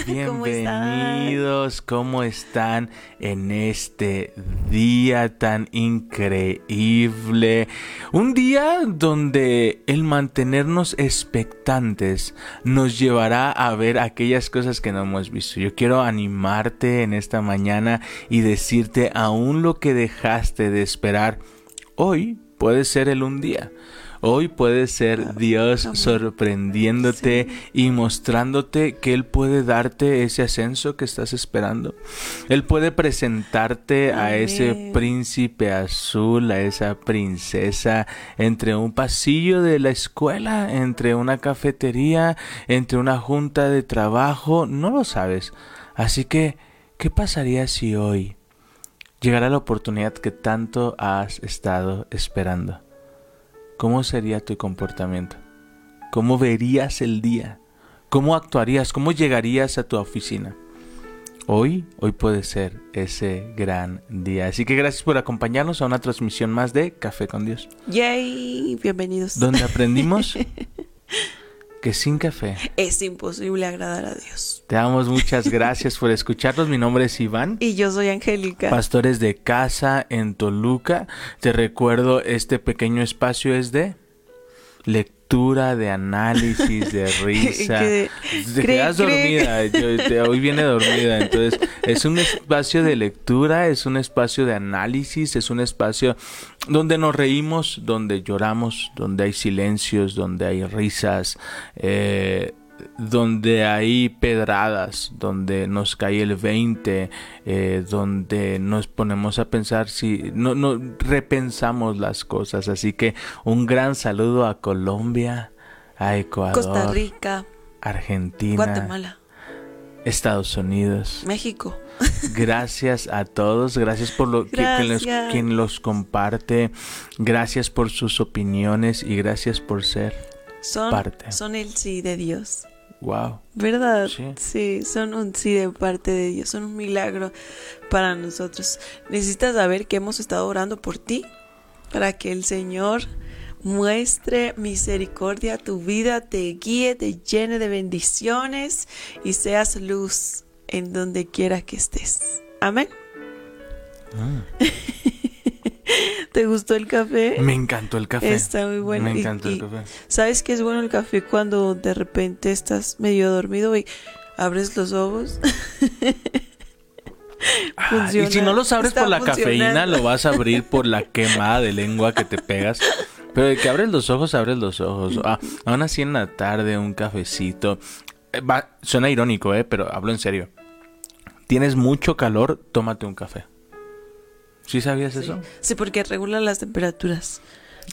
Bienvenidos, ¿cómo están en este día tan increíble? Un día donde el mantenernos expectantes nos llevará a ver aquellas cosas que no hemos visto. Yo quiero animarte en esta mañana y decirte aún lo que dejaste de esperar, hoy puede ser el un día. Hoy puede ser Dios amén. sorprendiéndote y mostrándote que Él puede darte ese ascenso que estás esperando. Él puede presentarte a ese príncipe azul, a esa princesa, entre un pasillo de la escuela, entre una cafetería, entre una junta de trabajo, no lo sabes. Así que, ¿qué pasaría si hoy llegara la oportunidad que tanto has estado esperando? ¿Cómo sería tu comportamiento? ¿Cómo verías el día? ¿Cómo actuarías? ¿Cómo llegarías a tu oficina? Hoy, hoy puede ser ese gran día. Así que gracias por acompañarnos a una transmisión más de Café con Dios, Yay, bienvenidos. donde aprendimos que sin café. Es imposible agradar a Dios. Te damos muchas gracias por escucharnos. Mi nombre es Iván. Y yo soy Angélica. Pastores de casa en Toluca. Te recuerdo, este pequeño espacio es de lectura, de análisis, de risa. Que- Te quedas dormida, yo- te- hoy viene dormida. Entonces, es un espacio de lectura, es un espacio de análisis, es un espacio donde nos reímos, donde lloramos, donde hay silencios, donde hay risas, eh, donde hay pedradas, donde nos cae el 20, eh, donde nos ponemos a pensar si no, no repensamos las cosas. Así que un gran saludo a Colombia, a Ecuador, Costa Rica, Argentina, Guatemala, Estados Unidos. México. Gracias a todos, gracias por lo que, que los- quien los comparte, gracias por sus opiniones y gracias por ser Son, Parte. son el sí de Dios. Wow. ¿Verdad? Sí. Sí, son un sí de parte de Dios, son un milagro para nosotros. Necesitas saber que hemos estado orando por ti para que el Señor muestre misericordia a tu vida, te guíe, te llene de bendiciones y seas luz en donde quiera que estés. Amén. Mm. ¿Te gustó el café? Me encantó el café. Está muy bueno. Me encantó y- el café. ¿Sabes qué es bueno el café cuando de repente estás medio dormido y abres los ojos? Ah, y si no los abres Está por la cafeína, lo vas a abrir por la quemada de lengua que te pegas. Pero de que abres los ojos, abres los ojos. Ah, aún así en la tarde, un cafecito. Eh, va- suena irónico, ¿eh? Pero hablo en serio. Tienes mucho calor, tómate un café. ¿Sí sabías eso? Sí, porque regula las temperaturas.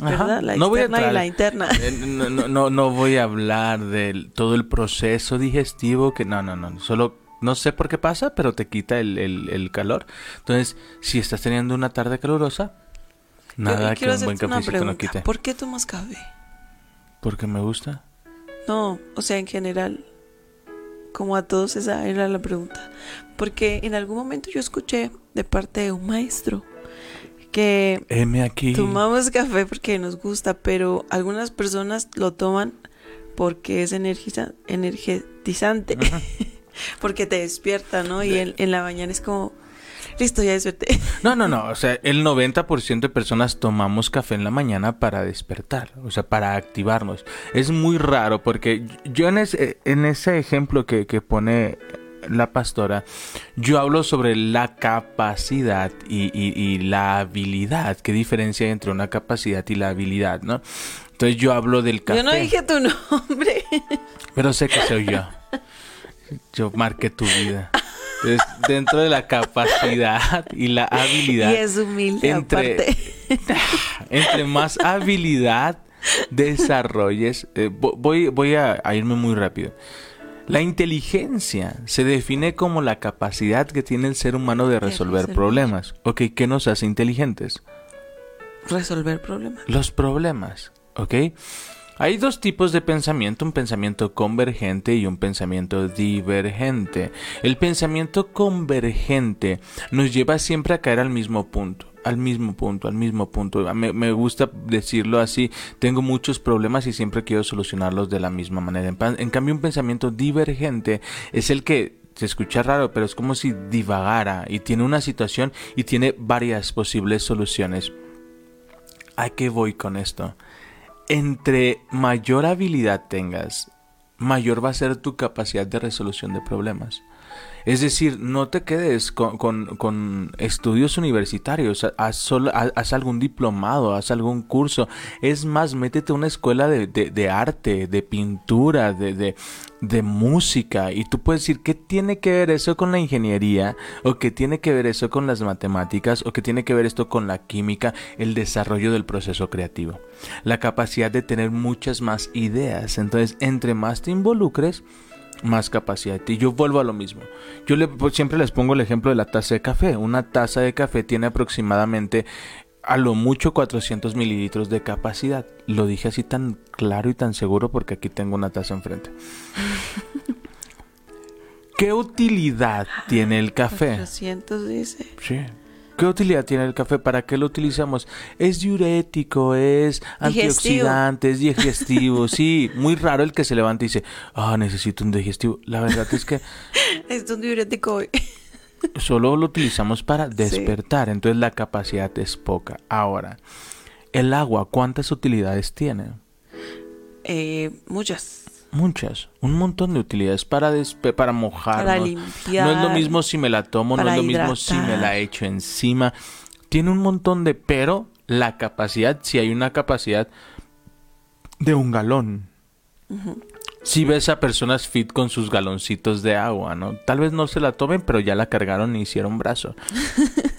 ¿Verdad? La No voy a y la interna. Eh, No, no, no, no voy a hablar de todo el proceso digestivo que no, no, no, solo no sé por qué pasa, pero te quita el, el- el calor. Entonces, si estás teniendo una tarde calurosa, nada que un buen cafecito no quite. ¿Por qué tomas café? Porque me gusta. No, o sea, en general, como a todos esa era la pregunta. Porque en algún momento yo escuché de parte de un maestro que Heme aquí. tomamos café porque nos gusta, pero algunas personas lo toman porque es energiza- energetizante, Ajá. porque te despierta, ¿no? Y en, en la mañana es como, listo, ya desperté. No, no, no. O sea, el 90% de personas tomamos café en la mañana para despertar, o sea, para activarnos. Es muy raro porque yo en ese, en ese ejemplo que, que pone la pastora, yo hablo sobre la capacidad y, y- y la habilidad. ¿Qué diferencia hay entre una capacidad y la habilidad, no? Entonces yo hablo del café. Yo no dije tu nombre. Pero sé que soy yo. Yo marqué tu vida. Entonces, dentro de la capacidad y la habilidad. Y es humilde entre, aparte. entre más habilidad desarrolles, eh, vo- voy, voy a, a irme muy rápido. La inteligencia se define como la capacidad que tiene el ser humano de resolver resolver. problemas. Ok, ¿qué nos hace inteligentes? Resolver problemas. Los problemas, ¿ok? Hay dos tipos de pensamiento, un pensamiento convergente y un pensamiento divergente. El pensamiento convergente nos lleva siempre a caer al mismo punto al mismo punto, al mismo punto. Me, me, gusta decirlo así. Tengo muchos problemas y siempre quiero solucionarlos de la misma manera. En, cambio, un pensamiento divergente es el que se escucha raro, pero es como si divagara y tiene una situación y tiene varias posibles soluciones. ¿A qué voy con esto? Entre mayor habilidad tengas, mayor va a ser tu capacidad de resolución de problemas. Es decir, no te quedes con, con, estudios universitarios, haz, algún diplomado, haz algún curso. Es más, métete a una escuela de, de, arte, de pintura, de, de, de, música. Y tú puedes decir, ¿qué tiene que ver eso con la ingeniería? ¿O qué tiene que ver eso con las matemáticas? ¿O qué tiene que ver esto con la química? El desarrollo del proceso creativo. La capacidad de tener muchas más ideas. Entonces, entre más te involucres, más capacidad. Y yo vuelvo a lo mismo. Yo le, pues, siempre les pongo el ejemplo de la taza de café. Una taza de café tiene aproximadamente a lo mucho 400 mililitros de capacidad. Lo dije así tan claro y tan seguro porque aquí tengo una taza enfrente. ¿Qué utilidad tiene el café? 400 dice. Sí. ¿Qué utilidad tiene el café? ¿Para qué lo utilizamos? Es diurético, es antioxidante, es digestivo. sí, muy raro el que se levanta y dice, ah, necesito un digestivo. La verdad es que... es un diurético hoy. solo lo utilizamos para despertar, entonces la capacidad es poca. Ahora, el agua, ¿cuántas utilidades tiene? Eh, muchas muchas, un montón de utilidades para para mojarnos. Para limpiar, no es lo mismo si me la tomo, no es lo mismo si me la echo encima. Tiene un montón de, pero la capacidad, si hay una capacidad de un galón. Si ves a personas fit con sus galoncitos de agua, ¿no? Tal vez no se la tomen, pero ya la cargaron y hicieron brazo.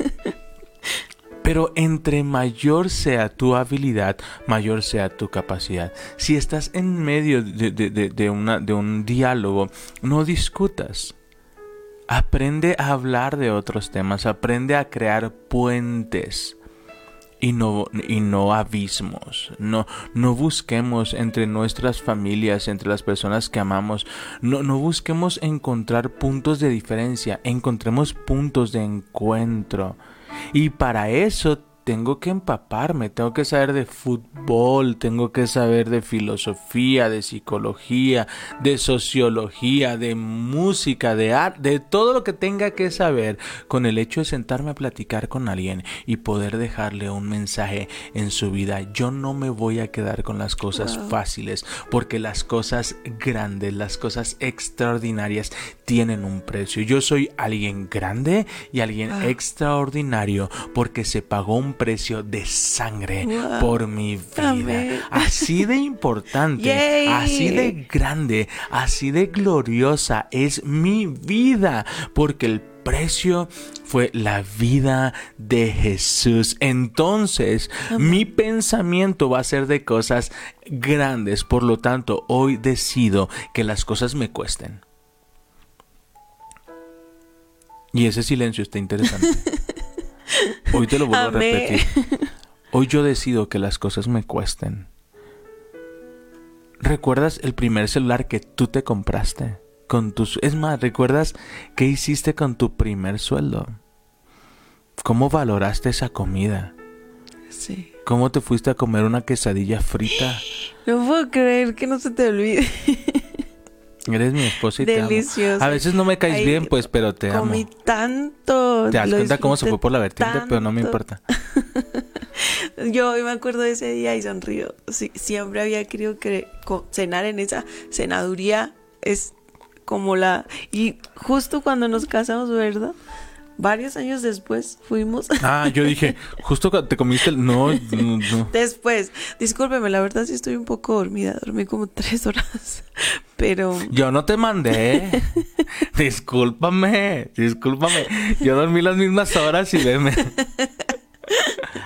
Pero entre mayor sea tu habilidad, mayor sea tu capacidad. Si estás en medio de, una, de un diálogo, no discutas. Aprende a hablar de otros temas, aprende a crear puentes y no, y no abismos. No, no busquemos entre nuestras familias, entre las personas que amamos, no, no busquemos encontrar puntos de diferencia, encontremos puntos de encuentro. Y para eso tengo que empaparme, tengo que saber de fútbol, tengo que saber de filosofía, de psicología, de sociología, de música, de arte, de todo lo que tenga que saber con el hecho de sentarme a platicar con alguien y poder dejarle un mensaje en su vida. Yo no me voy a quedar con las cosas fáciles porque las cosas grandes, las cosas extraordinarias tienen un precio. Yo soy alguien grande y alguien ah. extraordinario porque se pagó un precio de sangre por mi vida. Así de importante, así de grande, así de gloriosa es mi vida, porque el precio fue la vida de Jesús. Entonces, mi pensamiento va a ser de cosas grandes. Por lo tanto, hoy decido que las cosas me cuesten. Y ese silencio está interesante. Hoy te lo vuelvo a repetir. Hoy yo decido que las cosas me cuesten. ¿Recuerdas el primer celular que tú te compraste? Con tus... Es más, ¿recuerdas qué hiciste con tu primer sueldo? ¿Cómo valoraste esa comida? Sí. ¿Cómo te fuiste a comer una quesadilla frita? No puedo creer que no se te olvide. Eres mi esposa y te amo. A veces no me caes bien, pues, pero te amo. Comí tanto. Te das cuenta cómo se fue por la vertiente, pero no me importa. Yo me acuerdo de ese día y sonrío. siempre había querido que cenar en esa cenaduría. Es como la... Y justo cuando nos casamos, ¿verdad? Varios años después fuimos. Ah, yo dije, justo te comiste el... No, no, Después, discúlpeme, la verdad sí estoy un poco dormida, dormí como tres horas, pero... Yo no te mandé. discúlpame, discúlpame. Yo dormí las mismas horas y veme.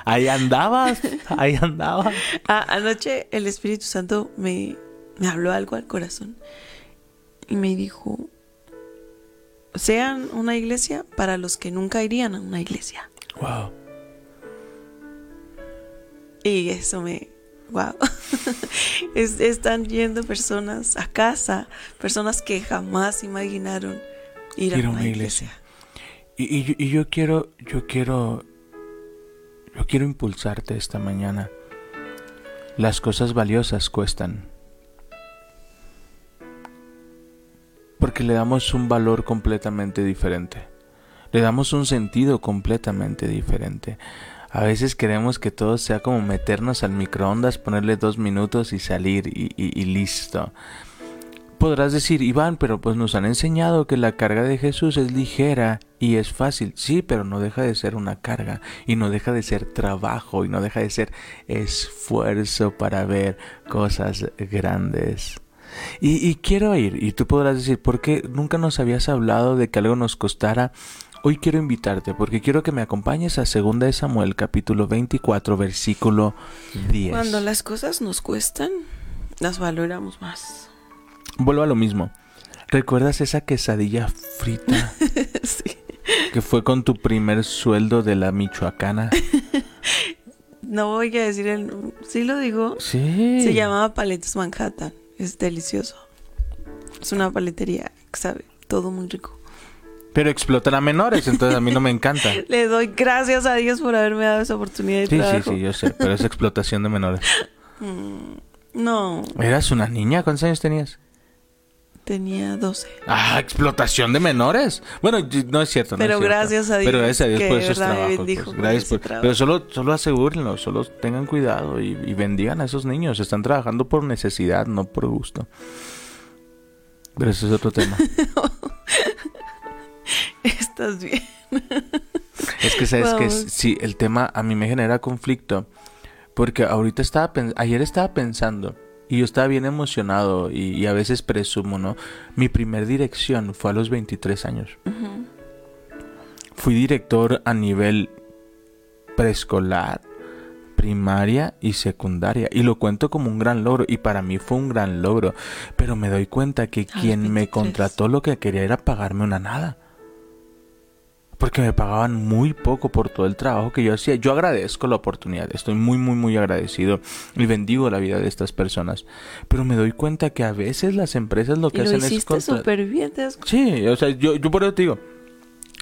Ahí andabas, ahí andabas. Ah, anoche el Espíritu Santo me, me habló algo al corazón y me dijo, sean una iglesia para los que nunca irían a una iglesia. Wow. Y eso me, wow. Es- están yendo personas a casa, personas que jamás imaginaron ir, a una iglesia. Y, y yo quiero, yo quiero, yo quiero impulsarte esta mañana. Las cosas valiosas cuestan. Porque le damos un valor completamente diferente. Le damos un sentido completamente diferente. A veces queremos que todo sea como meternos al microondas, ponerle dos minutos y salir y, listo. Podrás decir, Iván, pero pues nos han enseñado que la carga de Jesús es ligera y es fácil. Sí, pero no deja de ser una carga y no deja de ser trabajo y no deja de ser esfuerzo para ver cosas grandes. Y, y quiero ir, y tú podrás decir, ¿por qué nunca nos habías hablado de que algo nos costara? Hoy quiero invitarte porque quiero que me acompañes a 2 de Samuel capítulo 24 versículo 10. Cuando las cosas nos cuestan, las valoramos más. Vuelvo a lo mismo. ¿Recuerdas esa quesadilla frita sí. que fue con tu primer sueldo de la Michoacana? No voy a decir el... Sí lo digo. Sí. Se llamaba Paletas Manhattan. Es delicioso. Es una paletería que sabe todo muy rico. Pero explotan a menores, entonces a mí no me encanta. Le doy gracias a Dios por haberme dado esa oportunidad de Sí, sí, sí, yo sé, pero es explotación de menores. No, ¿Eras una niña? ¿Cuántos años tenías? Tenía 12. Ah, explotación de menores. Bueno, no es cierto. no Pero es cierto. gracias a Dios Pero gracias a Dios por esos trabajos. pues, gracias por- trabajo. pero solo, solo asegúrenlo, solo tengan cuidado y, y bendigan a esos niños. Están trabajando por necesidad, no por gusto. Pero ese es otro tema. Estás bien. Es que sabes que sí, el tema a mí me genera conflicto. Porque ahorita estaba ayer estaba pensando y yo estaba bien emocionado y, y a veces presumo, ¿no? Mi primer dirección fue a los 23 años. Fui director a nivel preescolar, primaria y secundaria. Y lo cuento como un gran logro. Y para mí fue un gran logro. Pero me doy cuenta que A quien me 23. contrató lo que quería era pagarme una nada. Porque me pagaban muy poco por todo el trabajo que yo hacía. Yo agradezco la oportunidad. Estoy muy, muy, muy agradecido. Y bendigo la vida de estas personas. Pero me doy cuenta que a veces las empresas lo Y que lo hacen es... hiciste súper bien. ¿te cu- Sí, o sea, yo, yo por eso te digo,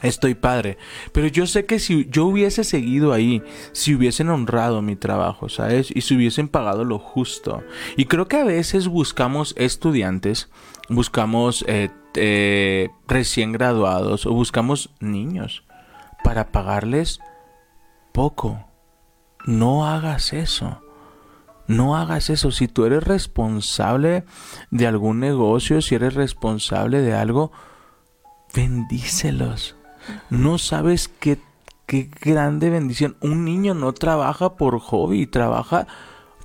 estoy padre. Pero yo sé que si yo hubiese seguido ahí, si hubiesen honrado mi trabajo, ¿sabes? Y si hubiesen pagado lo justo. Y creo que a veces buscamos estudiantes, buscamos eh, eh, recién graduados o buscamos niños para pagarles poco. No hagas eso. No hagas eso. Si tú eres responsable de algún negocio, si eres responsable de algo, bendícelos. No sabes qué, qué grande bendición. Un niño no trabaja por hobby, trabaja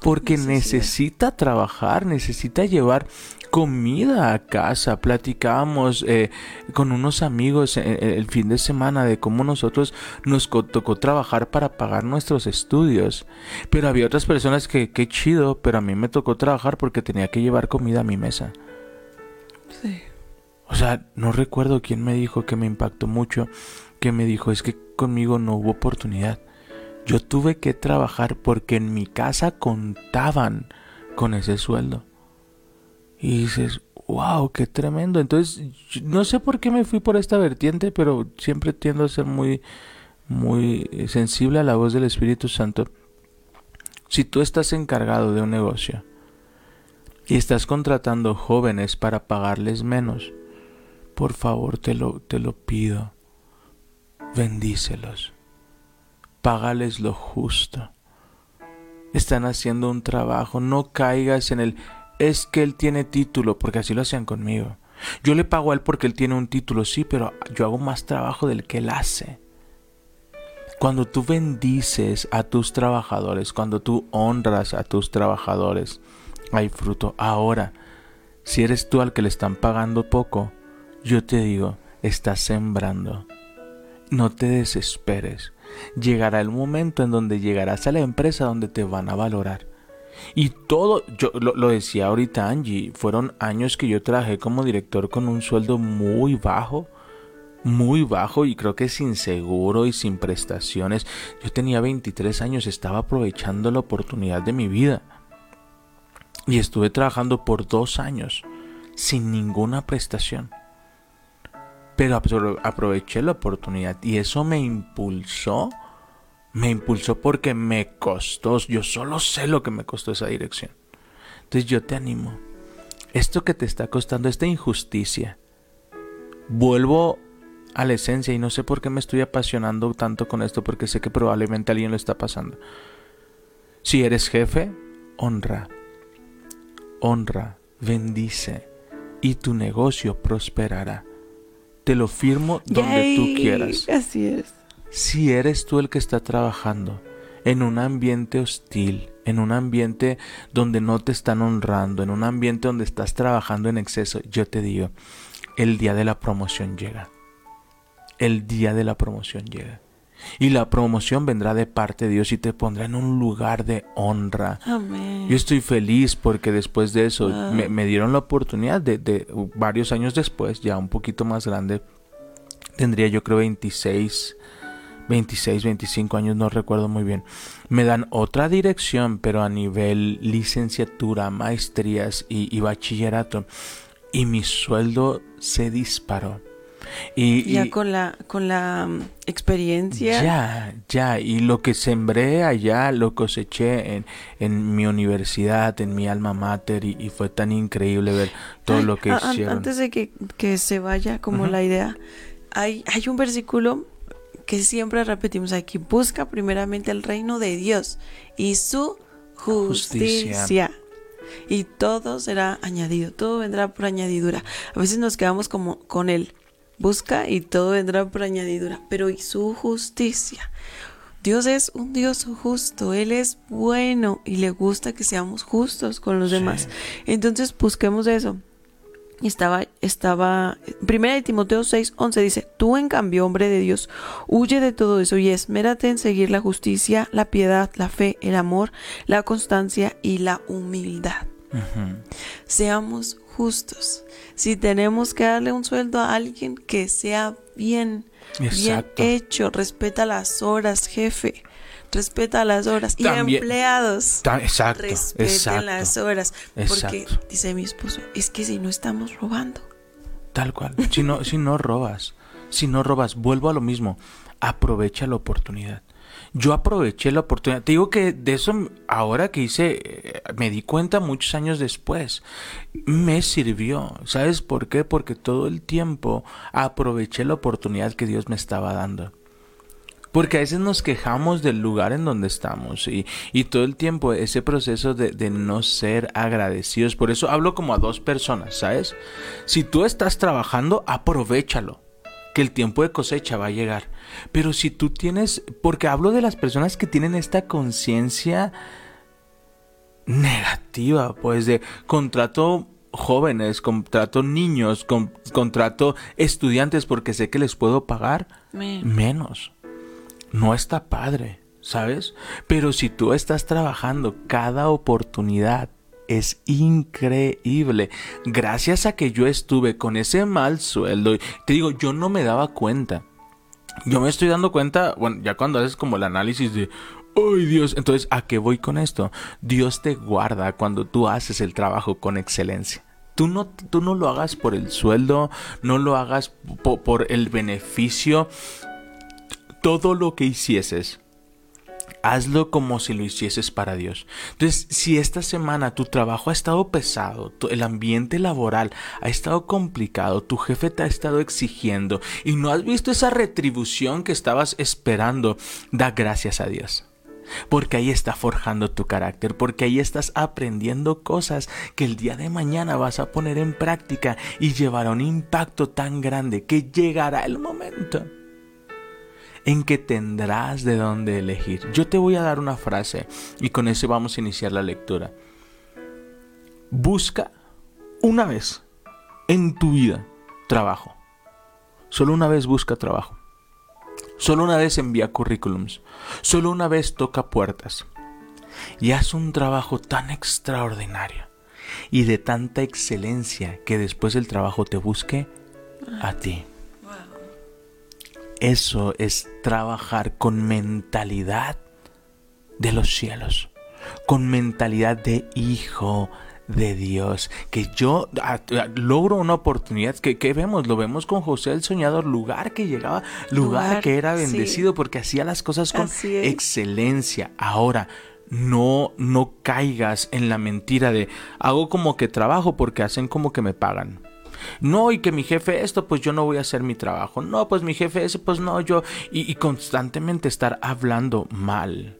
porque necesita trabajar, necesita llevar comida a casa. Platicábamos eh, con unos amigos eh, eh, el fin de semana de cómo nosotros nos tocó trabajar para pagar nuestros estudios. Pero había otras personas que, qué chido, pero a mí me tocó trabajar porque tenía que llevar comida a mi mesa. Sí. O sea, no recuerdo quién me dijo que me impactó mucho, que me dijo es que conmigo no hubo oportunidad. Yo tuve que trabajar porque en mi casa contaban con ese sueldo. Y dices, wow, qué tremendo. Entonces, no sé por qué me fui por esta vertiente, pero siempre tiendo a ser muy, muy eh, sensible a la voz del Espíritu Santo. Si tú estás encargado de un negocio y estás contratando jóvenes para pagarles menos, por favor te lo, te lo pido, bendícelos, págales lo justo. Están haciendo un trabajo, no caigas en el es que él tiene título, porque así lo hacían conmigo. Yo le pago a él porque él tiene un título, sí, pero yo hago más trabajo del que él hace. Cuando tú bendices a tus trabajadores, cuando tú honras a tus trabajadores, hay fruto. Ahora, si eres tú al que le están pagando poco, yo te digo, estás sembrando. No te desesperes. Llegará el momento en donde llegarás a la empresa donde te van a valorar. Y todo, yo lo, decía ahorita Angie, fueron años que yo trabajé como director con un sueldo muy bajo, muy bajo y creo que sin seguro y sin prestaciones. Yo tenía 23 años, estaba aprovechando la oportunidad de mi vida. Y estuve trabajando por dos años sin ninguna prestación. Pero apro- aproveché la oportunidad y eso me impulsó. Me impulsó porque me costó. Yo solo sé lo que me costó esa dirección. Entonces yo te animo. Esto que te está costando, esta injusticia. Vuelvo a la esencia y no sé por qué me estoy apasionando tanto con esto porque sé que probablemente alguien lo está pasando. Si eres jefe, honra. Honra, bendice y tu negocio prosperará. Te lo firmo donde tú quieras. Así es. Si eres tú el que está trabajando en un ambiente hostil, en un ambiente donde no te están honrando, en un ambiente donde estás trabajando en exceso, yo te digo, el día de la promoción llega. El día de la promoción llega. Y la promoción vendrá de parte de Dios y te pondrá en un lugar de honra. Amén. Yo estoy feliz porque después de eso me, me dieron la oportunidad de, de varios años después, ya un poquito más grande, tendría yo creo 26, 26, 25 años, no recuerdo muy bien. Me dan otra dirección, pero a nivel licenciatura, maestrías y, y bachillerato. Y mi sueldo se disparó. Y, Ya y- con la, con la mm, experiencia. ya, ya, y lo que sembré allá lo coseché en, en mi universidad, en mi alma mater, y, y fue tan increíble ver todo Ay, lo que hicieron. Antes de que, que se vaya como la idea, hay, hay un versículo que siempre repetimos aquí. Busca primeramente el reino de Dios y su justicia. Justicia. Y todo será añadido, todo vendrá por añadidura. A veces nos quedamos como con él. Busca y todo vendrá por añadidura. Pero y su justicia. Dios es un Dios justo, Él es bueno y le gusta que seamos justos con los Sí. demás. Entonces busquemos eso. Y estaba, estaba, primera de Timoteo 6, 11 dice, tú en cambio, hombre de Dios, huye de todo eso y esmérate en seguir la justicia, la piedad, la fe, el amor, la constancia y la humildad. Seamos justos. Si tenemos que darle un sueldo a alguien que sea bien, Exacto. bien hecho, respeta las horas, jefe. Respeta las horas. También- y empleados. Ta- exacto, Respeten exacto. las horas. Porque, Exacto. dice mi esposo, es que si no estamos robando. Tal cual. Si no, si no robas, si no robas, vuelvo a lo mismo. Aprovecha la oportunidad. Yo aproveché la oportunidad. Te digo que de eso ahora que hice, eh, me di cuenta muchos años después. Me sirvió. ¿Sabes por qué? Porque todo el tiempo aproveché la oportunidad que Dios me estaba dando. Porque a veces nos quejamos del lugar en donde estamos y, y todo el tiempo ese proceso de, de no ser agradecidos. Por eso hablo como a dos personas, ¿sabes? Si tú estás trabajando, aprovechalo. Que el tiempo de cosecha va a llegar. Pero si tú tienes, porque hablo de las personas que tienen esta conciencia negativa, pues de contrato jóvenes, contrato niños, con- contrato estudiantes porque sé que les puedo pagar menos. No está padre, ¿sabes? Pero si tú estás trabajando cada oportunidad es increíble. Gracias a que yo estuve con ese mal sueldo, te digo, yo no me daba cuenta. Yo me estoy dando cuenta, bueno, ya cuando haces como el análisis de, ¡ay Dios! Entonces, ¿a qué voy con esto? Dios te guarda cuando tú haces el trabajo con excelencia. Tú no, tú no lo hagas por el sueldo, no lo hagas po- por el beneficio. Todo lo que hicieses, hazlo como si lo hicieses para Dios. Entonces, si esta semana tu trabajo ha estado pesado, el ambiente laboral ha estado complicado, tu jefe te ha estado exigiendo y no has visto esa retribución que estabas esperando, da gracias a Dios. Porque ahí está forjando tu carácter, porque ahí estás aprendiendo cosas que el día de mañana vas a poner en práctica y llevará un impacto tan grande que llegará el momento en que tendrás de dónde elegir. Yo te voy a dar una frase y con eso vamos a iniciar la lectura. Busca una vez en tu vida trabajo. Solo una vez busca trabajo. Solo una vez envía currículums. Solo una vez toca puertas. Y haz un trabajo tan extraordinario y de tanta excelencia que después del trabajo te busque a ti. Eso es trabajar con mentalidad de los cielos, con mentalidad de hijo de Dios, que yo a- a- logro una oportunidad que, que vemos, lo vemos con José el soñador, lugar que llegaba, lugar, Lugar, que era sí. bendecido porque hacía las cosas con excelencia. Ahora, no, no caigas en la mentira de hago como que trabajo porque hacen como que me pagan. No, y que mi jefe esto, pues yo no voy a hacer mi trabajo. No, pues mi jefe ese, pues no, yo. Y, y constantemente estar hablando mal.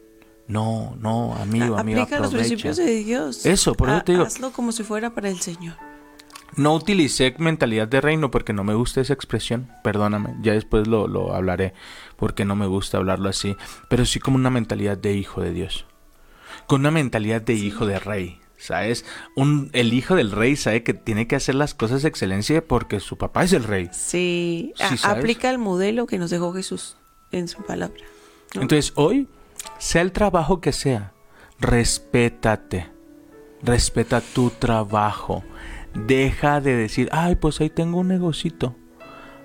No, no, amigo, amigo, Aplica los aprovecha. principios de Dios. Eso, por eso Ha- te digo. Hazlo como si fuera para el Señor. No utilicé mentalidad de reino porque no me gusta esa expresión, perdóname, ya después lo, lo hablaré porque no me gusta hablarlo así, pero sí como una mentalidad de hijo de Dios, con una mentalidad de hijo de rey, ¿sabes? Un, el hijo del rey sabe que tiene que hacer las cosas de excelencia porque su papá es el rey. Sí, aplica el modelo que nos dejó Jesús en su palabra. ¿no? Entonces hoy, sea el trabajo que sea, respétate, respeta tu trabajo. Deja de decir, ay, pues ahí tengo un negocito.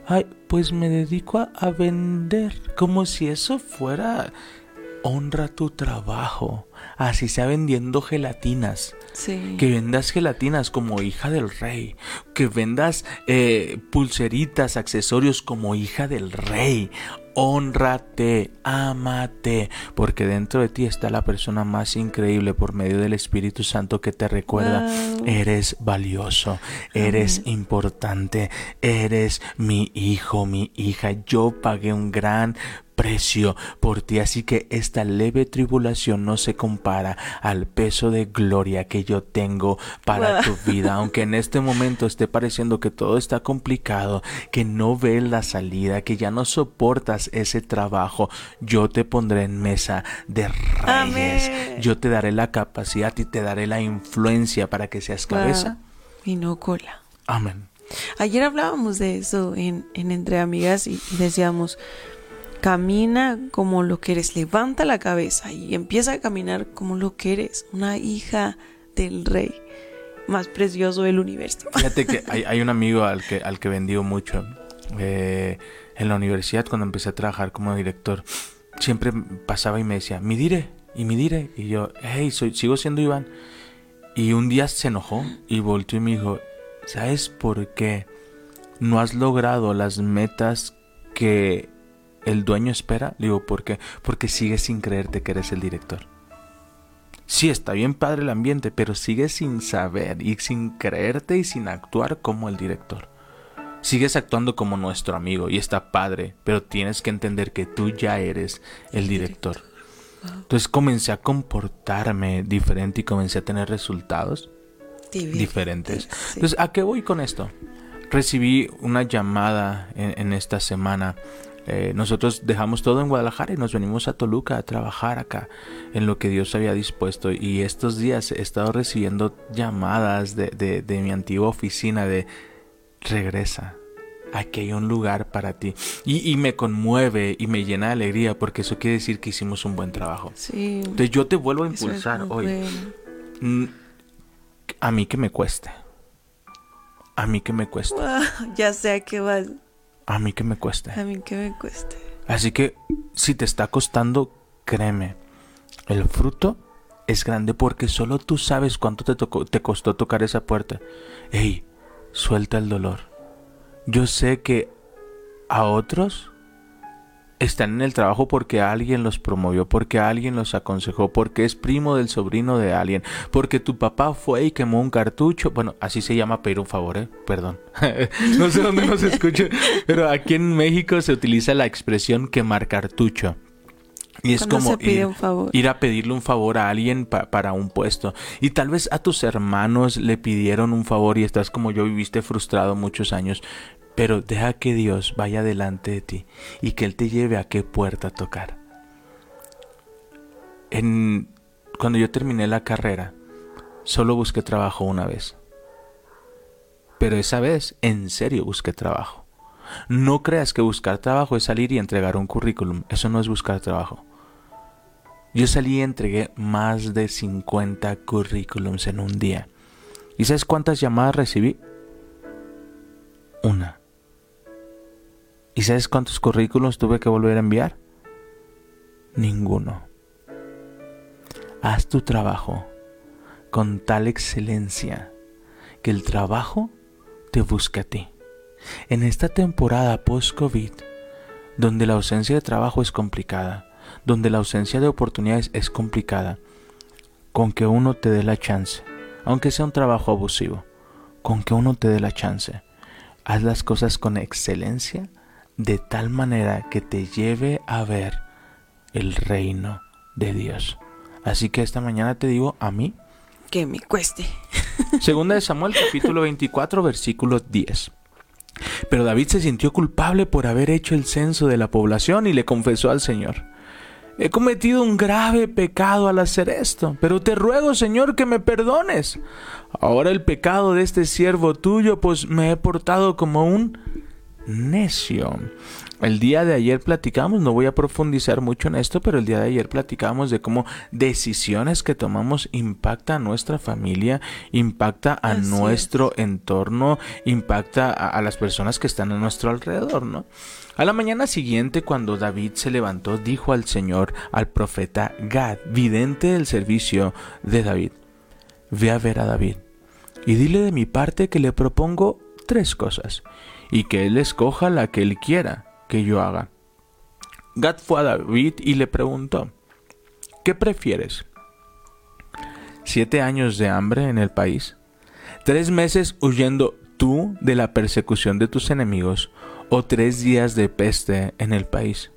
Ay, pues me dedico a, a vender. Como si eso fuera... Honra tu trabajo. Así sea vendiendo gelatinas. sí. Que vendas gelatinas como hija del rey. Que vendas eh, pulseritas, accesorios como hija del rey. Honrate, ámate, porque dentro de ti está la persona más increíble por medio del Espíritu Santo que te recuerda, Wow. eres valioso, eres importante, eres mi hijo, mi hija. Yo pagué un gran precio por ti, así que esta leve tribulación no se compara al peso de gloria que yo tengo para tu vida, aunque en este momento esté pareciendo que todo está complicado, que no ves la salida, que ya no soportas ese trabajo, yo te pondré en mesa de reyes, Amén. yo te daré la capacidad y te daré la influencia para que seas cabeza. Y no cola. Amén. Ayer hablábamos de eso en, en Entre Amigas y, y decíamos, camina como lo que eres, levanta la cabeza y empieza a caminar como lo que eres, una hija del rey más precioso del universo. Fíjate que hay, un amigo al que, al que bendigo mucho. eh, en la universidad, cuando empecé a trabajar como director, siempre pasaba y me decía, mi dire, y mi dire. Y yo, hey, soy, sigo siendo Iván. Y un día se enojó y volteó y me dijo, ¿sabes por qué no has logrado las metas que el dueño espera? Le digo, ¿por qué? Porque sigues sin creerte que eres el director. Sí, está bien padre el ambiente, pero sigues sin saber y sin creerte y sin actuar como el director. Sigues actuando como nuestro amigo y está padre, pero tienes que entender que tú ya eres el director. Entonces comencé a comportarme diferente y comencé a tener resultados diferentes. Entonces, ¿a qué voy con esto? Recibí una llamada en, en esta semana. Eh, nosotros dejamos todo en Guadalajara y nos venimos a Toluca a trabajar acá en lo que Dios había dispuesto. Y estos días he estado recibiendo llamadas de, de- de mi antigua oficina de regresa. Aquí hay un lugar para ti. Y, y me conmueve y me llena de alegría porque eso quiere decir que hicimos un buen trabajo. Sí. Entonces yo te vuelvo a impulsar hoy. bueno. Mm, A mí que me cueste. A mí que me cueste. Ya sé a qué vas. A mí que me A cueste. mí que me cueste. Así que si te está costando, créeme. El fruto es grande porque solo tú sabes cuánto te, tocó, te costó tocar esa puerta. Ey, suelta el dolor. Yo sé que a otros están en el trabajo porque alguien los promovió, porque alguien los aconsejó, porque es primo del sobrino de alguien, porque tu papá fue y quemó un cartucho. Bueno, así se llama pedir un favor, ¿eh? Perdón. no sé dónde nos escucha, pero aquí en México se utiliza la expresión quemar cartucho. Y es Cuando como ir, a pedirle un favor a alguien pa- para un puesto. Y tal vez a tus hermanos le pidieron un favor y estás como yo viviste frustrado muchos años. Pero deja que Dios vaya delante de ti y que Él te lleve a qué puerta tocar. Cuando yo terminé la carrera, solo busqué trabajo una vez. Pero esa vez, en serio, busqué trabajo. No creas que buscar trabajo es salir y entregar un currículum. Eso no es buscar trabajo. Yo salí y entregué más de 50 currículums en un día. ¿Y sabes cuántas llamadas recibí? Una. ¿Y sabes cuántos currículums tuve que volver a enviar? Ninguno. Haz tu trabajo. con tal excelencia que el trabajo te busca a ti. En esta temporada post-COVID, donde la ausencia de trabajo es complicada, donde la ausencia de oportunidades es complicada, con que uno te dé la chance, aunque sea un trabajo abusivo, con que uno te dé la chance, haz las cosas con excelencia, de tal manera que te lleve a ver el reino de Dios. Así que esta mañana te digo a mí, Que me cueste. Segunda de Samuel capítulo 24 versículo 10. Pero David se sintió culpable por haber hecho el censo de la población y le confesó al Señor. He cometido un grave pecado al hacer esto, pero te ruego, Señor, que me perdones. Ahora el pecado de este siervo tuyo, pues me he portado como un necio. El día de ayer platicamos, no voy a profundizar mucho en esto, pero el día de ayer platicamos de cómo decisiones que tomamos impacta a nuestra familia, impacta a Así nuestro entorno, impacta a, a las personas que están a nuestro alrededor, ¿no? A la mañana siguiente, cuando David se levantó, dijo al Señor, al profeta Gad, vidente del servicio de David, ve a ver a David y dile de mi parte que le propongo tres cosas y que él escoja la que él quiera que yo haga. Gad fue a David y le preguntó, ¿qué prefieres? ¿Siete años de hambre en el país? ¿Tres meses huyendo tú de la persecución de tus enemigos? ¿O tres días de peste en el país?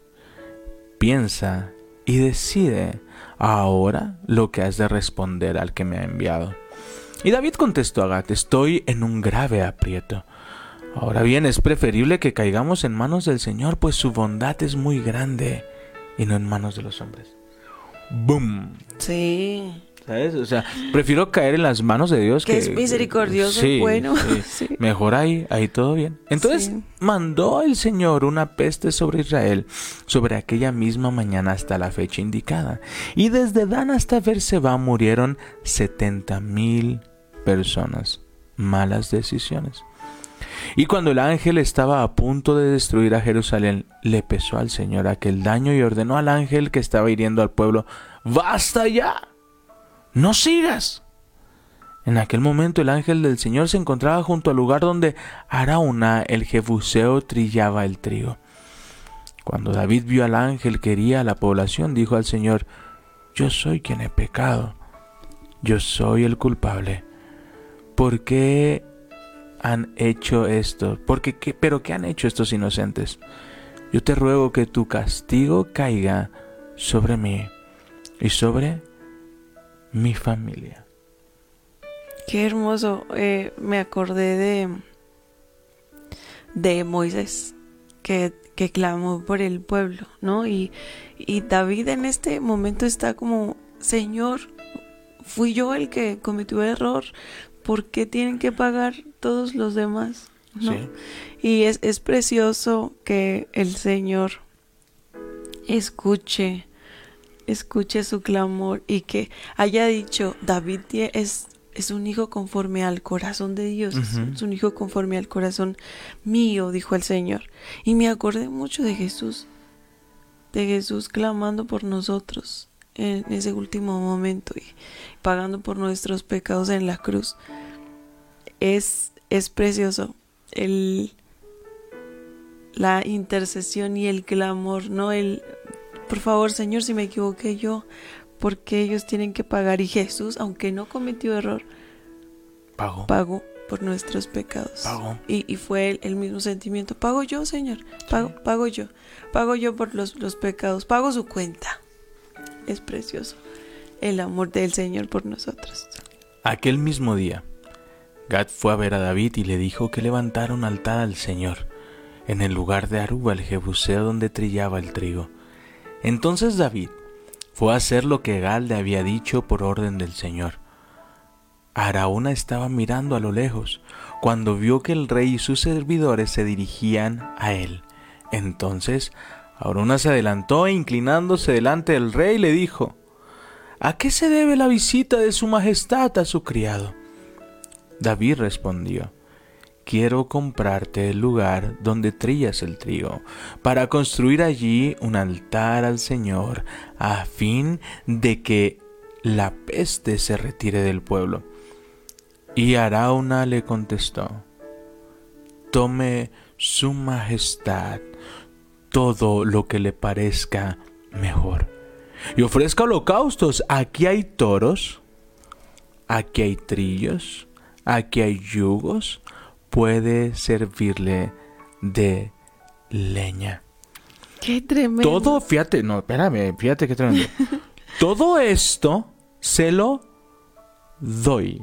Piensa y decide ahora lo que has de responder al que me ha enviado. Y David contestó a Gad, estoy en un grave aprieto. Ahora bien, es preferible que caigamos en manos del Señor, pues su bondad es muy grande y no en manos de los hombres. ¡Boom! Sí. ¿Sabes? O sea, prefiero caer en las manos de Dios Que que... es misericordioso y bueno. sí. Sí. Mejor ahí, ahí todo bien. Entonces Sí. mandó el Señor una peste sobre Israel sobre aquella misma mañana hasta la fecha indicada. Y desde Dan hasta Berseba murieron 70 mil personas. Malas decisiones. Y cuando el ángel estaba a punto de destruir a Jerusalén, le pesó al Señor aquel daño y ordenó al ángel que estaba hiriendo al pueblo, ¡Basta ya! ¡No sigas! En aquel momento el ángel del Señor se encontraba junto al lugar donde Arauna el jebuseo trillaba el trigo. Cuando David vio al ángel que hería a la población, dijo al Señor, Yo soy quien he pecado, yo soy el culpable. ¿Por qué han hecho esto? Porque qué, pero qué han hecho estos inocentes? Yo te ruego que tu castigo caiga sobre mí y sobre mi familia. Qué hermoso. Eh, me acordé de, de Moisés, que, que clamó por el pueblo, ¿no? Y, y David en este momento está como, Señor, fui yo el que cometió error, ¿por qué tienen que pagar todos los demás? ¿no? Sí. Y es, es precioso que el Señor escuche, escuche su clamor y que haya dicho, David es, es un hijo conforme al corazón de Dios, es un- Ujú. es un hijo conforme al corazón mío, dijo el Señor. Y me acordé mucho de Jesús, de Jesús clamando por nosotros en ese último momento y pagando por nuestros pecados en la cruz. Es, es precioso el, la intercesión y el clamor, ¿no? El, por favor, Señor, si me equivoqué yo, porque ellos tienen que pagar? Y Jesús, aunque no cometió error, Pago. pagó por nuestros pecados. Pago. Y, y fue el, el mismo sentimiento. Pago yo, Señor. Pago, pago yo. Pago yo por los, los pecados. Pago su cuenta. Es precioso el amor del Señor por nosotros. Aquel mismo día, Gad fue a ver a David y le dijo que levantara un altar al Señor en el lugar de Aruba, el jebuseo donde trillaba el trigo. Entonces David fue a hacer lo que Gad le había dicho por orden del Señor. Araúna estaba mirando a lo lejos cuando vio que el rey y sus servidores se dirigían a él. Entonces Araúna se adelantó e inclinándose delante del rey le dijo, ¿A qué se debe la visita de su majestad a su criado? David respondió, Quiero comprarte el lugar donde trillas el trigo, para construir allí un altar al Señor, a fin de que la peste se retire del pueblo. Y Arauna le contestó, tome su majestad todo lo que le parezca mejor. Y ofrezca holocaustos. Aquí hay toros, aquí hay trillos, aquí hay yugos. Puede servirle de leña. Qué tremendo. Todo, fíjate, no, espérame, fíjate qué tremendo. Todo esto se lo doy.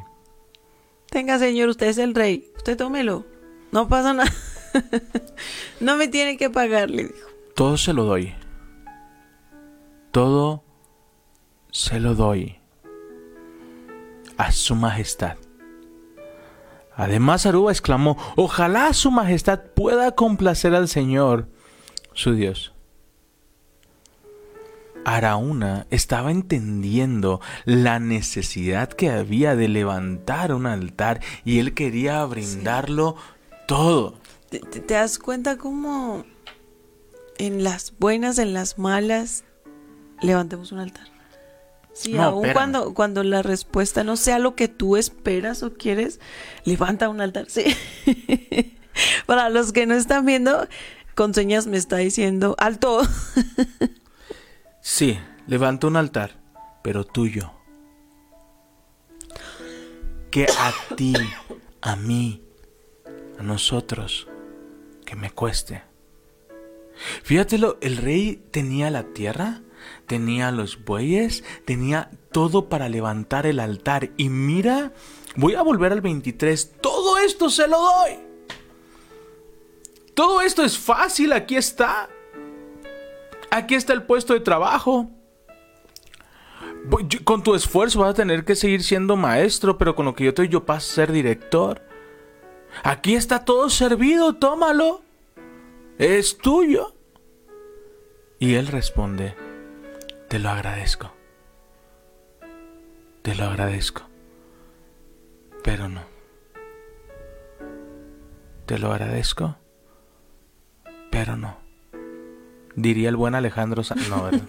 Tenga, señor, usted es el rey. Usted tómelo. No pasa nada. no me tiene que pagar, le dijo. Todo se lo doy. Todo se lo doy a su majestad. Además, Aruba exclamó, ojalá su majestad pueda complacer al Señor, su Dios. Araúna estaba entendiendo la necesidad que había de levantar un altar y él quería brindarlo todo. ¿Te, das cuenta cómo en las buenas, en las malas, levantemos un altar? Sí, No, espérame. cuando, cuando la respuesta no sea lo que tú esperas o quieres, levanta un altar. Sí. Para los que no están viendo, con señas me está diciendo alto. Sí, levanta un altar, pero tuyo. Que a ti, a mí, a nosotros, que me cueste. Fíjatelo, el rey tenía la tierra, tenía los bueyes, tenía todo para levantar el altar. Y mira, voy a volver al 23, todo esto se lo doy. Todo esto es fácil, aquí está. Aquí está el puesto de trabajo. Con tu esfuerzo vas a tener que seguir siendo maestro, pero con lo que yo te doy, yo paso a ser director. Aquí está todo servido, tómalo. Es tuyo. Y él responde, te lo agradezco. Te lo agradezco. Pero no. Te lo agradezco. Pero no. Diría el buen Alejandro Sa- No, ¿verdad?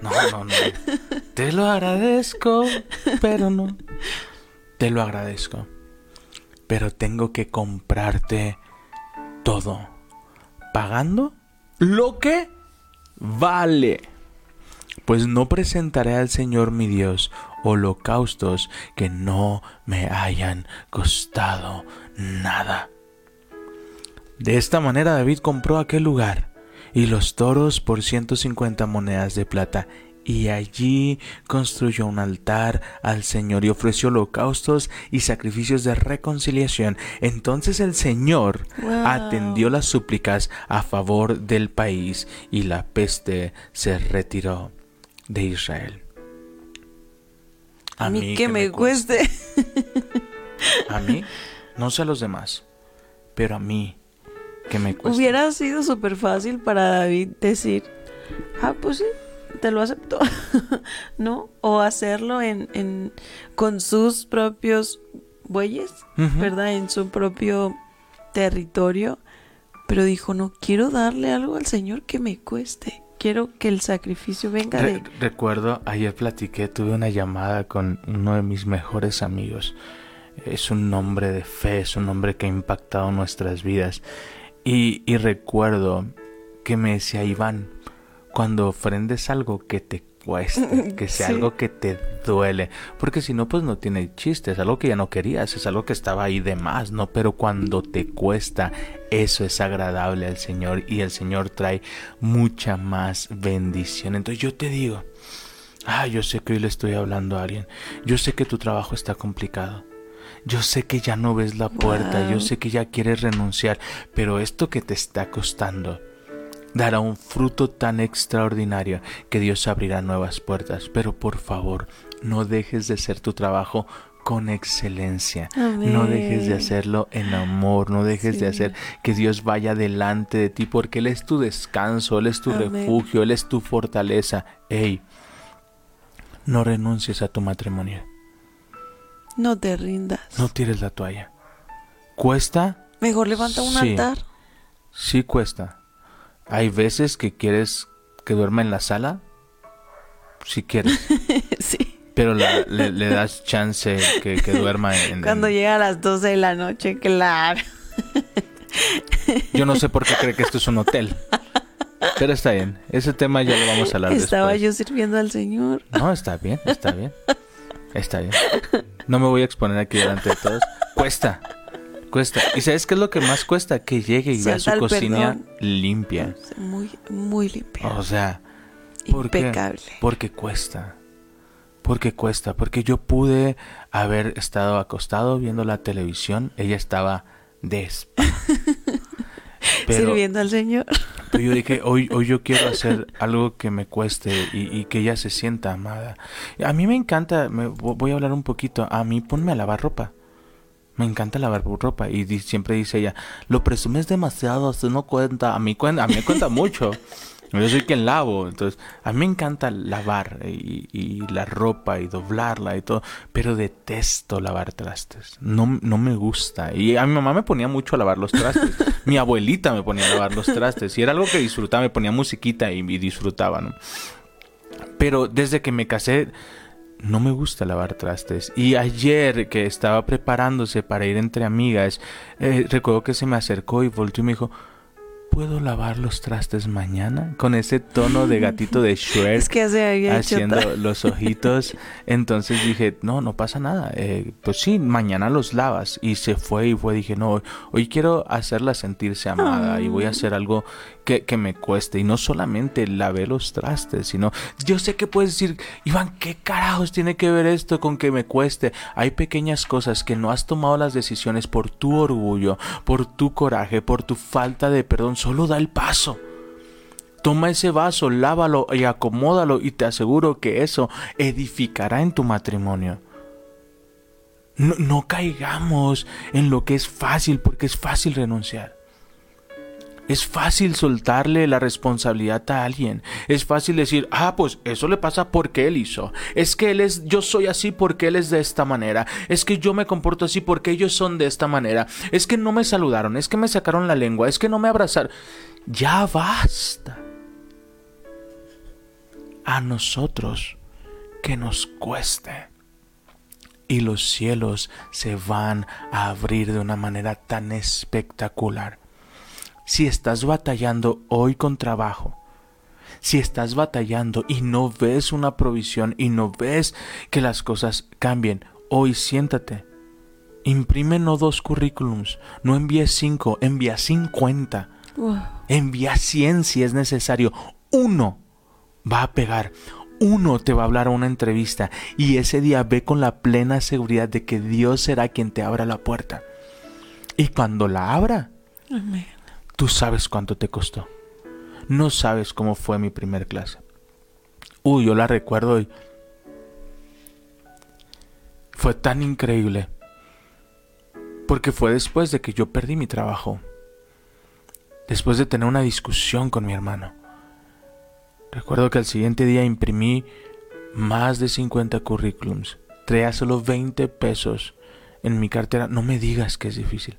No, no, no. Te lo agradezco, pero no. Te lo agradezco. Pero tengo que comprarte todo. Pagando lo que vale. Pues no presentaré al Señor mi Dios holocaustos que no me hayan costado nada. De esta manera David compró aquel lugar y los toros por 150 monedas de plata y allí construyó un altar al Señor y ofreció holocaustos y sacrificios de reconciliación. Entonces el Señor Wow. atendió las súplicas a favor del país y la peste se retiró de Israel. A mí que me cueste. A mí, no sé a los demás, pero a mí que me cueste. Hubiera sido súper fácil para David decir, ah, pues sí, te lo acepto, ¿no? O hacerlo en, en, con sus propios bueyes. ¿verdad? En su propio territorio. Pero dijo, no, quiero darle algo al Señor que me cueste. Quiero que el sacrificio venga Re- de... recuerdo, ayer platiqué, tuve una llamada con uno de mis mejores amigos. Es un hombre de fe, es un hombre que ha impactado nuestras vidas. Y, y recuerdo que me decía, Iván, cuando ofrendes algo que te cueste, que sea Sí. algo que te duele, porque si no, pues no tiene chiste, es algo que ya no querías, es algo que estaba ahí de más, ¿no? Pero cuando te cuesta, eso es agradable al Señor y el Señor trae mucha más bendición. Entonces yo te digo, ah, yo sé que hoy le estoy hablando a alguien, yo sé que tu trabajo está complicado. Yo sé que ya no ves la puerta, yo sé que ya quieres renunciar, pero esto que te está costando dará un fruto tan extraordinario que Dios abrirá nuevas puertas. Pero por favor, no dejes de hacer tu trabajo con excelencia. No dejes de hacerlo en amor, no dejes de hacer que Dios vaya delante de ti porque Él es tu descanso, Él es tu Amén. refugio, Él es tu fortaleza. Ey, no renuncies a tu matrimonio, No te rindas. no tires la toalla. ¿Cuesta? Mejor levanta un Sí. altar. Sí cuesta. Hay veces que quieres que duerma en la sala. Si quieres. sí. Pero la- le, le das chance que, que duerma en... en- Cuando llega a las 12 de la noche, claro. Yo no sé por qué cree que esto es un hotel. Pero está bien. Ese tema ya lo vamos a hablar Estaba después. yo sirviendo al Señor. No, está bien, está bien. Está bien. No me voy a exponer aquí delante de todos. Cuesta. Cuesta. ¿Y sabes qué es lo que más cuesta? Que llegue y vea su cocina perdón. limpia. Muy, muy limpio. O sea, ¿por qué? Impecable. Porque cuesta. Porque cuesta. Porque yo pude haber estado acostado viendo la televisión. Ella estaba de. Pero, Sirviendo al Señor. pero yo dije, hoy, hoy yo quiero hacer algo que me cueste y, y que ella se sienta amada. A mí me encanta, me, vo- voy a hablar un poquito, a mí ponme a lavar ropa. Me encanta lavar ropa y di- siempre dice ella, lo presumes demasiado, usted no cuenta, a mí cuenta, a mí me cuenta mucho. Yo soy quien lavo, entonces a mí me encanta lavar y, y la ropa y doblarla y todo, pero detesto lavar trastes. No, no me gusta. Y a mi mamá me ponía mucho a lavar los trastes. mi abuelita me ponía a lavar los trastes y era algo que disfrutaba, me ponía musiquita y, y disfrutaba, ¿no? Pero desde que me casé, no me gusta lavar trastes. Y ayer que estaba preparándose para ir entre amigas, eh, recuerdo que se me acercó y volteó y me dijo, ¿puedo lavar los trastes mañana? Con ese tono de gatito de Shrek. Es que se había haciendo los ojitos. Entonces dije, no, no pasa nada. Eh, pues sí, mañana los lavas. Y se fue y fue. Dije, no, hoy, hoy quiero hacerla sentirse amada y voy a hacer algo que, que me cueste. Y no solamente lavé los trastes, sino yo sé que puedes decir, Iván, ¿qué carajos tiene que ver esto con que me cueste? Hay pequeñas cosas que no has tomado las decisiones por tu orgullo, por tu coraje, por tu falta de perdón. Solo da el paso. Toma ese vaso, lávalo y acomódalo y te aseguro que eso edificará en tu matrimonio. No, no caigamos en lo que es fácil porque es fácil renunciar. Es fácil soltarle la responsabilidad a alguien. Es fácil decir, ah, pues eso le pasa porque él hizo. Es que él es, yo soy así porque él es de esta manera. Es que yo me comporto así porque ellos son de esta manera. Es que no me saludaron, es que me sacaron la lengua, es que no me abrazaron. Ya basta. A nosotros que nos cueste. Y los cielos se van a abrir de una manera tan espectacular. Si estás batallando hoy con trabajo, si estás batallando y no ves una provisión y no ves que las cosas cambien, hoy siéntate. Imprime no dos currículums, no envíes cinco, envía cincuenta. Wow. Envía 100 si es necesario. Uno va a pegar. Uno te va a hablar a una entrevista. Y ese día ve con la plena seguridad de que Dios será quien te abra la puerta. Y cuando la abra, Amén. Tú sabes cuánto te costó. No sabes cómo fue mi primer clase. Uy, yo la recuerdo y fue tan increíble. Porque fue después de que yo perdí mi trabajo. Después de tener una discusión con mi hermano. Recuerdo que al siguiente día imprimí más de 50 currículums. Traía solo 20 pesos en mi cartera. No me digas que es difícil.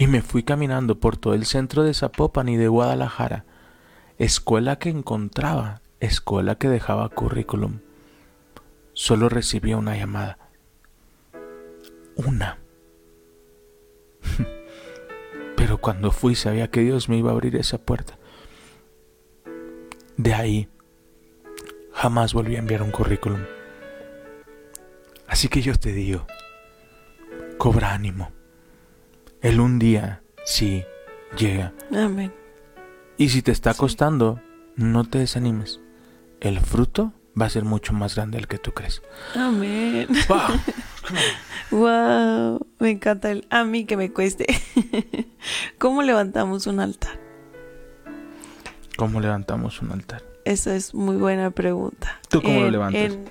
Y me fui caminando por todo el centro de Zapopan y de Guadalajara. Escuela que encontraba, escuela que dejaba currículum. Solo recibía una llamada. Una. Pero cuando fui sabía que Dios me iba a abrir esa puerta. De ahí jamás volví a enviar un currículum. Así que yo te digo, cobra ánimo. El un día sí llega. Amén. Y si te está costando, no te desanimes. El fruto va a ser mucho más grande del que tú crees. Amén. ¡Wow! Wow. Me encanta el a mí que me cueste. ¿Cómo levantamos un altar? ¿Cómo levantamos un altar? Esa es muy buena pregunta. ¿Tú cómo lo levantas? En,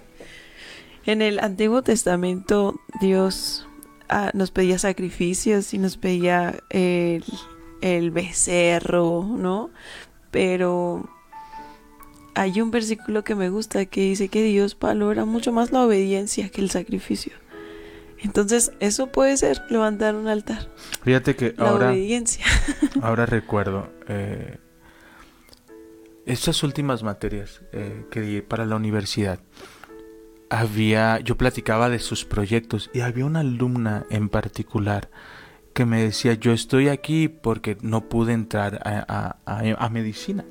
en el Antiguo Testamento, Dios ah, nos pedía sacrificios y nos pedía el, el becerro, ¿no? Pero hay un versículo que me gusta que dice que Dios valora mucho más la obediencia que el sacrificio. Entonces, eso puede ser levantar un altar, Fíjate que la ahora, obediencia. ahora recuerdo eh, estas últimas materias eh, que di para la universidad. Había, yo platicaba de sus proyectos y había una alumna en particular que me decía, yo estoy aquí porque no pude entrar a, a medicina.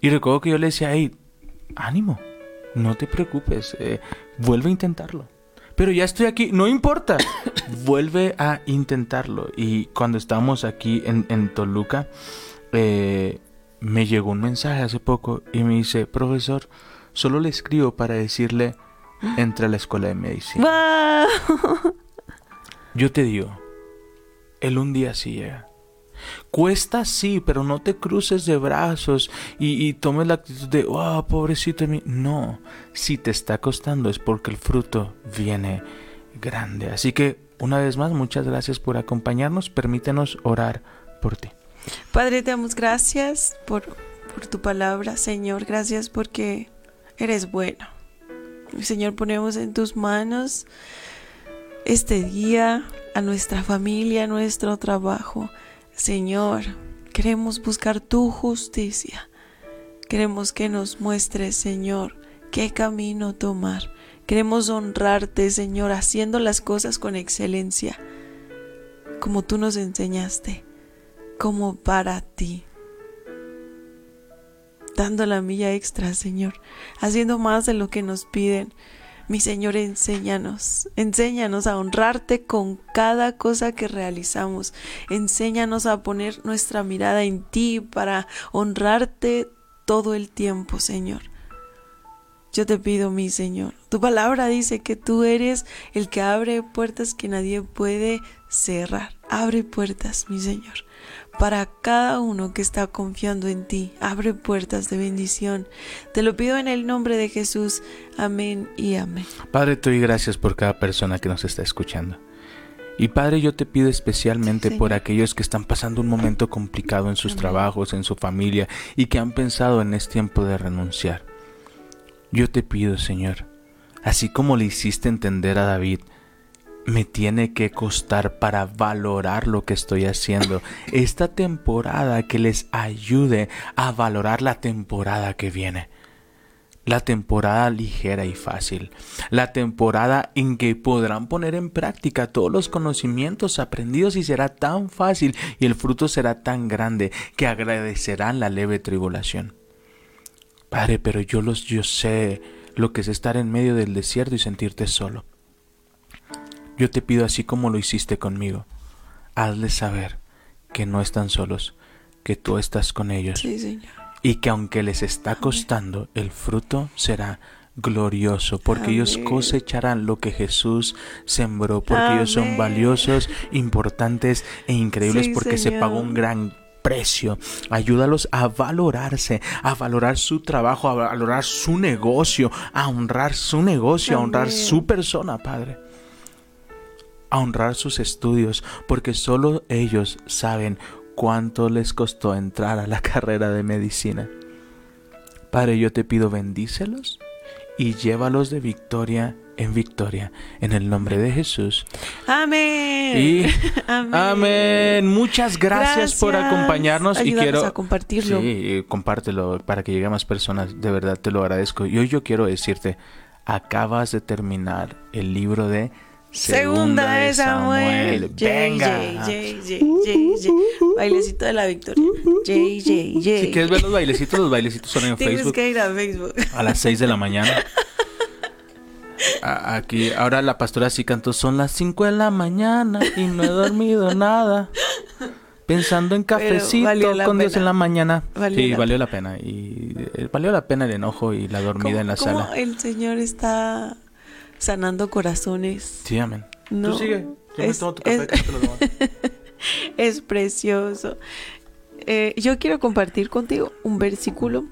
Y recuerdo que yo le decía, hey, ánimo, no te preocupes, eh, vuelve a intentarlo. Pero ya estoy aquí, no importa, vuelve a intentarlo. Y cuando estábamos aquí en, Toluca, eh, me llegó un mensaje hace poco y me dice, profesor, solo le escribo para decirle, entra a la escuela de medicina. Yo te digo, él un día sí llega. Cuesta sí, pero no te cruces de brazos y, tomes la actitud de, oh, pobrecito de mí. No, si te está costando es porque el fruto viene grande. Así que, una vez más, muchas gracias por acompañarnos. Permítenos orar por ti. Padre, te damos gracias por, por tu palabra, Señor. Gracias porque eres bueno. Señor, ponemos en tus manos este día, a nuestra familia, a nuestro trabajo. Señor, queremos buscar tu justicia. Queremos que nos muestres, Señor, qué camino tomar. Queremos honrarte, Señor, haciendo las cosas con excelencia, como tú nos enseñaste, como para ti. Dando la milla extra, Señor, haciendo más de lo que nos piden mi Señor, enséñanos, enséñanos a honrarte con cada cosa que realizamos. Enséñanos a poner nuestra mirada en ti para honrarte todo el tiempo, Señor. Yo te pido, mi Señor, tu palabra dice que tú eres el que abre puertas que nadie puede cerrar. Abre puertas, mi Señor para cada uno que está confiando en ti. Abre puertas de bendición. Te lo pido en el nombre de Jesús. Amén y amén. Padre, te doy gracias por cada persona que nos está escuchando. Y Padre, yo te pido especialmente por aquellos que están pasando un momento complicado en sus trabajos, en su familia y que han pensado en este tiempo de renunciar. Yo te pido, Señor, así como le hiciste entender a David, me tiene que costar para valorar lo que estoy haciendo. Esta temporada que les ayude a valorar la temporada que viene. La temporada ligera y fácil. La temporada en que podrán poner en práctica todos los conocimientos aprendidos y será tan fácil y el fruto será tan grande que agradecerán la leve tribulación. Padre, pero yo los yo sé lo que es estar en medio del desierto y sentirte solo. Yo te pido así como lo hiciste conmigo, hazles saber que no están solos, que tú estás con ellos. Sí, Señor. Y que aunque les está costando, el fruto será glorioso, porque ellos cosecharán lo que Jesús sembró, porque ellos son valiosos, importantes e increíbles, porque se pagó un gran precio. Ayúdalos a valorarse, a valorar su trabajo, a valorar su negocio, a honrar su negocio, a honrar su persona, Padre a honrar sus estudios, porque solo ellos saben cuánto les costó entrar a la carrera de medicina. Padre, yo te pido bendícelos y llévalos de victoria en victoria, en el nombre de Jesús. Amén. amén. Muchas gracias, por acompañarnos y quiero a compartirlo. Sí, compártelo para que llegue a más personas. De verdad te lo agradezco. Y hoy yo quiero decirte, acabas de terminar el libro de Segunda de Samuel. Venga. Bailecito de la victoria. Si quieres ver los bailecitos, los bailecitos son en Tienes Facebook. que ir a Facebook. A las 6 de la mañana. Aquí, ahora la pastora sí cantó, son las 5 de la mañana y no he dormido nada. Pensando en cafecito con Dios en la mañana. sí, valió la pena. Y eh, valió la pena el enojo y la dormida en la sala. El Señor está sanando corazones. Sí, amén. No, Tú sigue. Yo es, tu café, es, precioso. Eh, yo quiero compartir contigo un versículo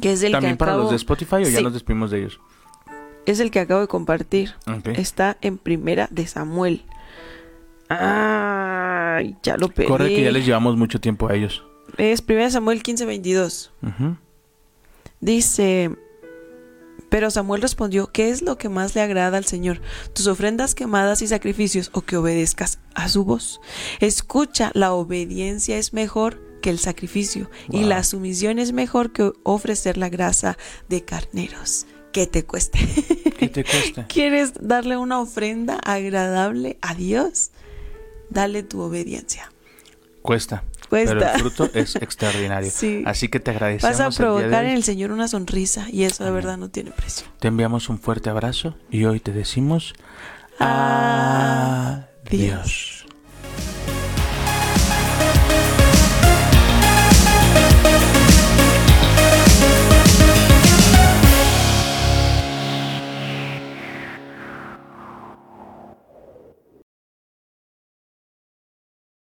que es el ¿También para los de Spotify o ya nos despedimos de ellos? Es el que acabo de compartir. Está en primera de Samuel. Ay, ya lo pedí. Corre que ya les llevamos mucho tiempo a ellos. Es primera Samuel 15:22. Dice, pero Samuel respondió, ¿qué es lo que más le agrada al Señor? ¿Tus ofrendas quemadas y sacrificios o que obedezcas a su voz? Escucha, la obediencia es mejor que el sacrificio y la sumisión es mejor que ofrecer la grasa de carneros. que te cueste. ¿Qué te cuesta? ¿Quieres darle una ofrenda agradable a Dios? Dale tu obediencia. Cuesta. Pero el fruto es extraordinario. Sí. Así que te agradecemos. Vas a el provocar hoy. en el Señor una sonrisa y eso de Amén. verdad no tiene precio. Te enviamos un fuerte abrazo y hoy te decimos Adiós. adiós.